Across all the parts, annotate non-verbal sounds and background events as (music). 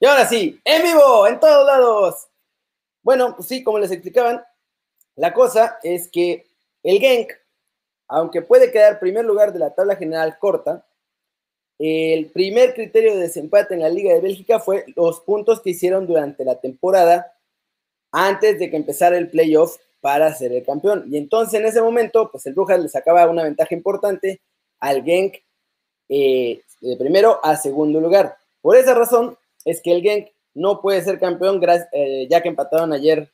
Y ahora sí, en vivo, en todos lados. Bueno, pues sí, como les explicaban, la cosa es que el Genk, aunque puede quedar primer lugar de la tabla general corta, el primer criterio de desempate en la Liga de Bélgica fue los puntos que hicieron durante la temporada antes de que empezara el playoff para ser el campeón. Y entonces en ese momento, pues el Brujas le sacaba una ventaja importante al Genk eh, de primero a segundo lugar. Por esa razón es que el Genk no puede ser campeón eh, ya que empataron ayer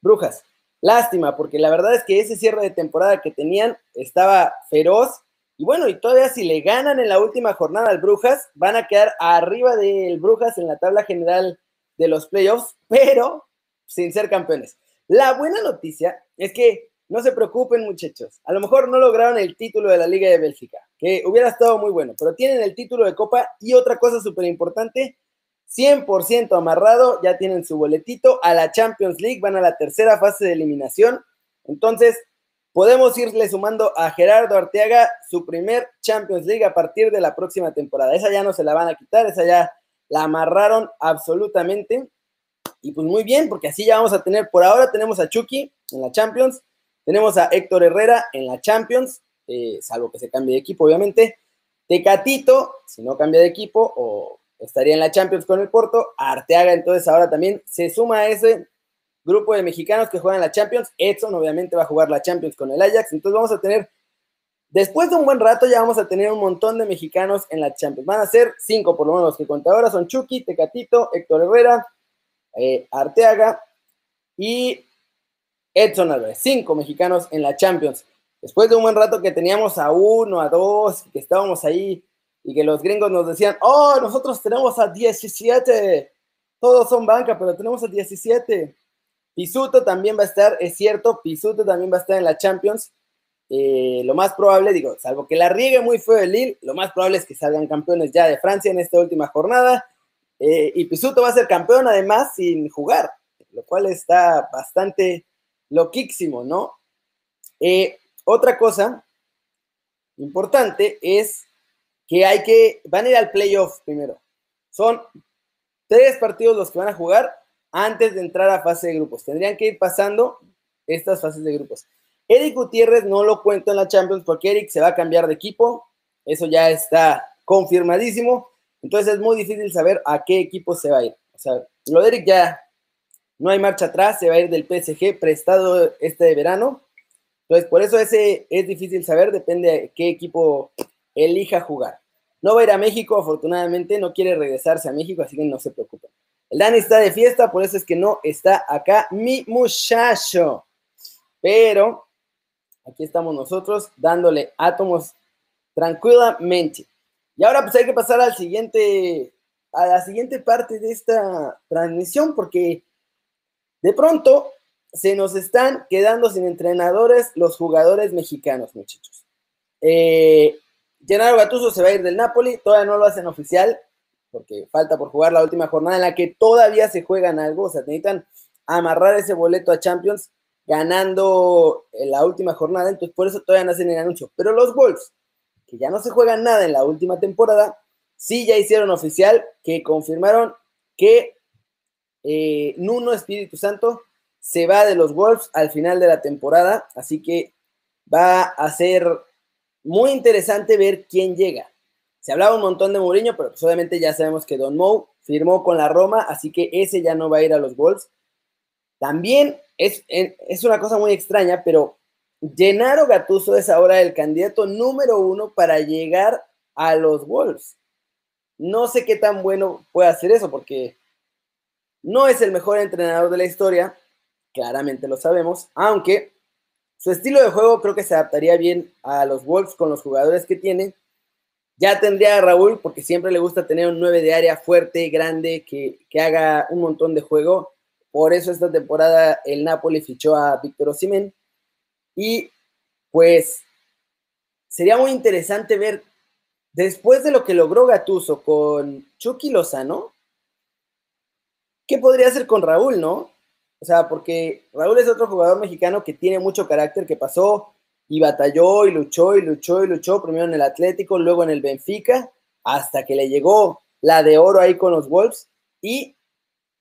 Brujas. Lástima, porque la verdad es que ese cierre de temporada que tenían estaba feroz. Y bueno, y todavía si le ganan en la última jornada al Brujas, van a quedar arriba del Brujas en la tabla general de los playoffs, pero sin ser campeones. La buena noticia es que no se preocupen, muchachos. A lo mejor no lograron el título de la Liga de Bélgica, que hubiera estado muy bueno, pero tienen el título de Copa y otra cosa súper importante, 100% amarrado, ya tienen su boletito a la Champions League, van a la tercera fase de eliminación. Entonces, podemos irle sumando a Gerardo Arteaga su primer Champions League a partir de la próxima temporada. Esa ya no se la van a quitar, esa ya la amarraron absolutamente. Y pues muy bien, porque así ya vamos a tener, por ahora tenemos a Chucky en la Champions, tenemos a Héctor Herrera en la Champions, eh, salvo que se cambie de equipo, obviamente. Tecatito, si no cambia de equipo, o estaría en la Champions con el Porto. Arteaga, entonces ahora también se suma a ese grupo de mexicanos que juegan la Champions. Edson, obviamente, va a jugar la Champions con el Ajax. Entonces vamos a tener, después de un buen rato, ya vamos a tener un montón de mexicanos en la Champions. Van a ser cinco, por lo menos, los que cuenta ahora son Chucky, Tecatito, Héctor Herrera, eh, Arteaga y Edson Álvarez. Cinco mexicanos en la Champions. Después de un buen rato que teníamos a uno, a dos, que estábamos ahí y que los gringos nos decían, oh, nosotros tenemos a 17, todos son banca, pero tenemos a 17. Pisuto también va a estar, es cierto, Pisuto también va a estar en la Champions. Eh, lo más probable, digo, salvo que la riegue muy feo el Lille, lo más probable es que salgan campeones ya de Francia en esta última jornada. Eh, y Pisuto va a ser campeón además sin jugar, lo cual está bastante loquísimo, ¿no? Eh, otra cosa importante es que hay que, van a ir al playoff primero. Son tres partidos los que van a jugar antes de entrar a fase de grupos. Tendrían que ir pasando estas fases de grupos. Eric Gutiérrez no lo cuento en la Champions porque Eric se va a cambiar de equipo. Eso ya está confirmadísimo. Entonces es muy difícil saber a qué equipo se va a ir. O sea, lo de Eric ya no hay marcha atrás, se va a ir del PSG prestado este verano. Entonces, por eso ese es difícil saber, depende de qué equipo elija jugar. No va a ir a México, afortunadamente, no quiere regresarse a México, así que no se preocupen. El Dani está de fiesta, por eso es que no está acá mi muchacho. Pero aquí estamos nosotros dándole átomos tranquilamente. Y ahora pues hay que pasar al siguiente, a la siguiente parte de esta transmisión, porque de pronto se nos están quedando sin entrenadores los jugadores mexicanos, muchachos. Eh, Gennaro Gattuso se va a ir del Napoli, todavía no lo hacen oficial, porque falta por jugar la última jornada en la que todavía se juegan algo, o sea, necesitan amarrar ese boleto a Champions ganando en la última jornada, entonces por eso todavía no hacen el anuncio. Pero los Wolves, que ya no se juegan nada en la última temporada, sí ya hicieron oficial que confirmaron que eh, Nuno Espíritu Santo se va de los Wolves al final de la temporada, así que va a ser muy interesante ver quién llega. Se hablaba un montón de Mourinho, pero pues obviamente ya sabemos que Don Mou firmó con la Roma, así que ese ya no va a ir a los Wolves. También es, es una cosa muy extraña, pero Gennaro Gattuso es ahora el candidato número uno para llegar a los Wolves. No sé qué tan bueno puede hacer eso, porque no es el mejor entrenador de la historia, claramente lo sabemos, aunque su estilo de juego creo que se adaptaría bien a los Wolves con los jugadores que tiene. Ya tendría a Raúl, porque siempre le gusta tener un 9 de área fuerte, grande, que, haga un montón de juego. Por eso esta temporada el Napoli fichó a Víctor Osimhen. Y pues sería muy interesante ver, después de lo que logró Gatuso con Chucky Lozano, ¿qué podría hacer con Raúl, no? O sea, porque Raúl es otro jugador mexicano que tiene mucho carácter, que pasó y batalló y luchó y luchó y luchó, primero en el Atlético, luego en el Benfica, hasta que le llegó la de oro ahí con los Wolves. y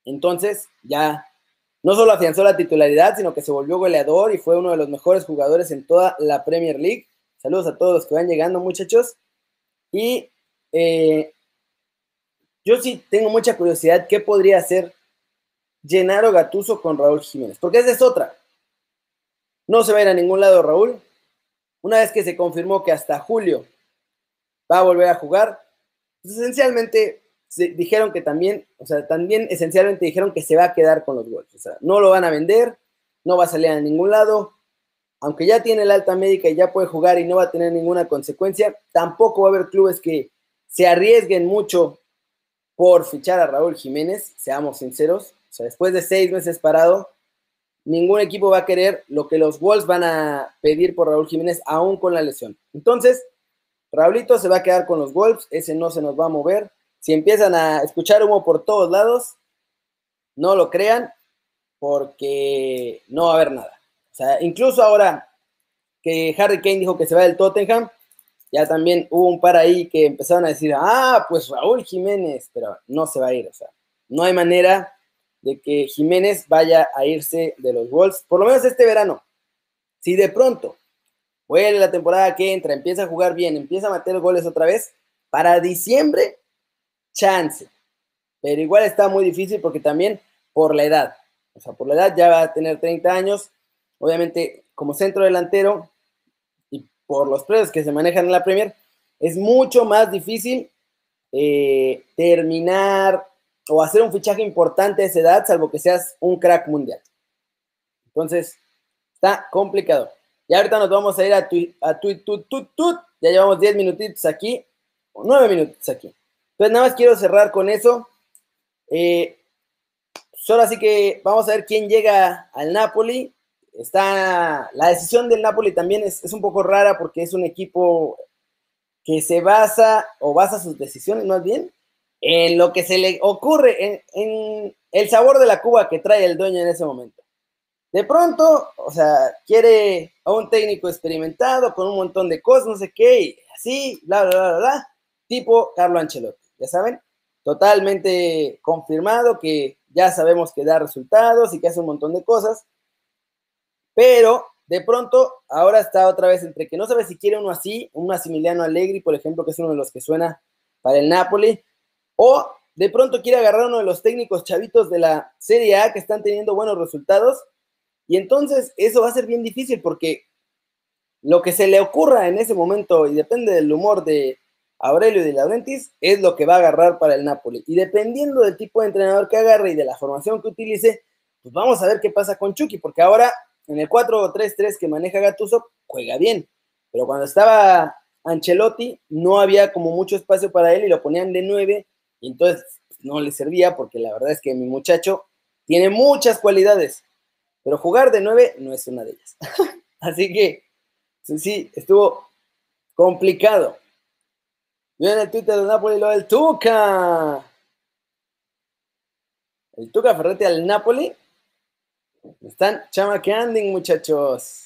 entonces ya no solo afianzó la titularidad, sino que se volvió goleador y fue uno de los mejores jugadores en toda la Premier League. Saludos a todos los que van llegando, muchachos. Y eh, yo sí tengo mucha curiosidad qué podría hacer Gennaro Gatuso con Raúl Jiménez, porque esa es otra. No se va a ir a ningún lado Raúl. Una vez que se confirmó que hasta julio va a volver a jugar, pues esencialmente dijeron que también, o sea, también esencialmente dijeron que se va a quedar con los Wolves. O sea, no lo van a vender, no va a salir a ningún lado. Aunque ya tiene la alta médica y ya puede jugar y no va a tener ninguna consecuencia, tampoco va a haber clubes que se arriesguen mucho por fichar a Raúl Jiménez, seamos sinceros. Sea, después de seis meses parado, ningún equipo va a querer lo que los Wolves van a pedir por Raúl Jiménez, aún con la lesión. Entonces, Raulito se va a quedar con los Wolves, ese no se nos va a mover. Si empiezan a escuchar humo por todos lados, no lo crean, porque no va a haber nada. O sea, incluso ahora que Harry Kane dijo que se va del Tottenham, ya también hubo un par ahí que empezaron a decir, ah, pues Raúl Jiménez, pero no se va a ir, o sea, no hay manera de que Jiménez vaya a irse de los Wolves, por lo menos este verano. Si de pronto vuelve la temporada que entra, empieza a jugar bien, empieza a meter goles otra vez, para diciembre, chance. Pero igual está muy difícil porque también por la edad, o sea, por la edad ya va a tener 30 años, obviamente como centro delantero, por los precios que se manejan en la Premier, es mucho más difícil eh, terminar o hacer un fichaje importante a esa edad, salvo que seas un crack mundial. Entonces, está complicado. Y ahorita nos vamos a ir a tu, a Ya llevamos 10 minutitos aquí, o 9 minutos aquí. Entonces, nada más quiero cerrar con eso. Eh, solo así que vamos a ver quién llega al Napoli está la decisión del Napoli también es, un poco rara porque es un equipo que se basa o basa sus decisiones más bien en lo que se le ocurre, en, el sabor de la Cuba que trae el dueño en ese momento. De pronto, o sea, quiere a un técnico experimentado con un montón de cosas, no sé qué, y así, bla, bla, bla, bla, tipo Carlo Ancelotti, ya saben, totalmente confirmado que ya sabemos que da resultados y que hace un montón de cosas, pero de pronto ahora está otra vez entre que no sabe si quiere uno así, un Massimiliano Allegri, por ejemplo, que es uno de los que suena para el Napoli, o de pronto quiere agarrar uno de los técnicos chavitos de la Serie A que están teniendo buenos resultados, y entonces eso va a ser bien difícil porque lo que se le ocurra en ese momento, y depende del humor de Aurelio y de Laurentis, es lo que va a agarrar para el Napoli. Y dependiendo del tipo de entrenador que agarre y de la formación que utilice, pues vamos a ver qué pasa con Chucky, porque ahora en el 4-3-3 que maneja Gatuso, juega bien. Pero cuando estaba Ancelotti, no había como mucho espacio para él y lo ponían de 9 y entonces pues, no le servía porque la verdad es que mi muchacho tiene muchas cualidades, pero jugar de 9 no es una de ellas. (laughs) Así que sí, estuvo complicado. Yo en el Twitter de Napoli lo del Tuca. El Tuca Ferretti al Napoli están chamaqueando, muchachos.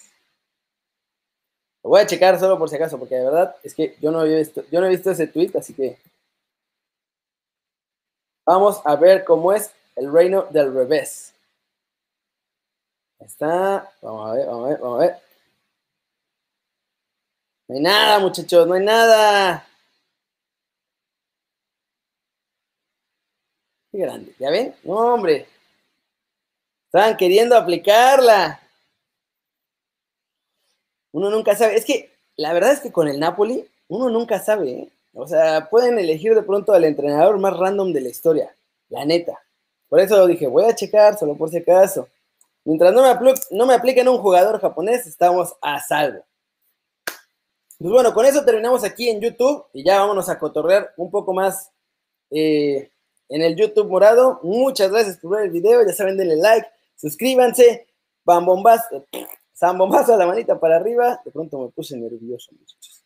Lo voy a checar solo por si acaso, porque de verdad es que yo no, he visto, yo no he visto ese tweet, así que vamos a ver cómo es el reino del revés. Está, vamos a ver, vamos a ver, vamos a ver. No hay nada, muchachos, no hay nada. Qué grande, ¿ya ven? No, hombre. Estaban queriendo aplicarla. Uno nunca sabe. Es que la verdad es que con el Napoli, uno nunca sabe. ¿eh? O sea, pueden elegir de pronto al entrenador más random de la historia. La neta. Por eso dije, voy a checar, solo por si acaso. Mientras no me, apliquen un jugador japonés, estamos a salvo. Pues bueno, con eso terminamos aquí en YouTube y ya vámonos a cotorrear un poco más eh, en el YouTube morado. Muchas gracias por ver el video, ya saben, denle like, Suscríbanse, bambombazo, (laughs) zambombazo a la manita para arriba. De pronto me puse nervioso, muchachos.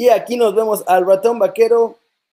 Y aquí nos vemos al ratón vaquero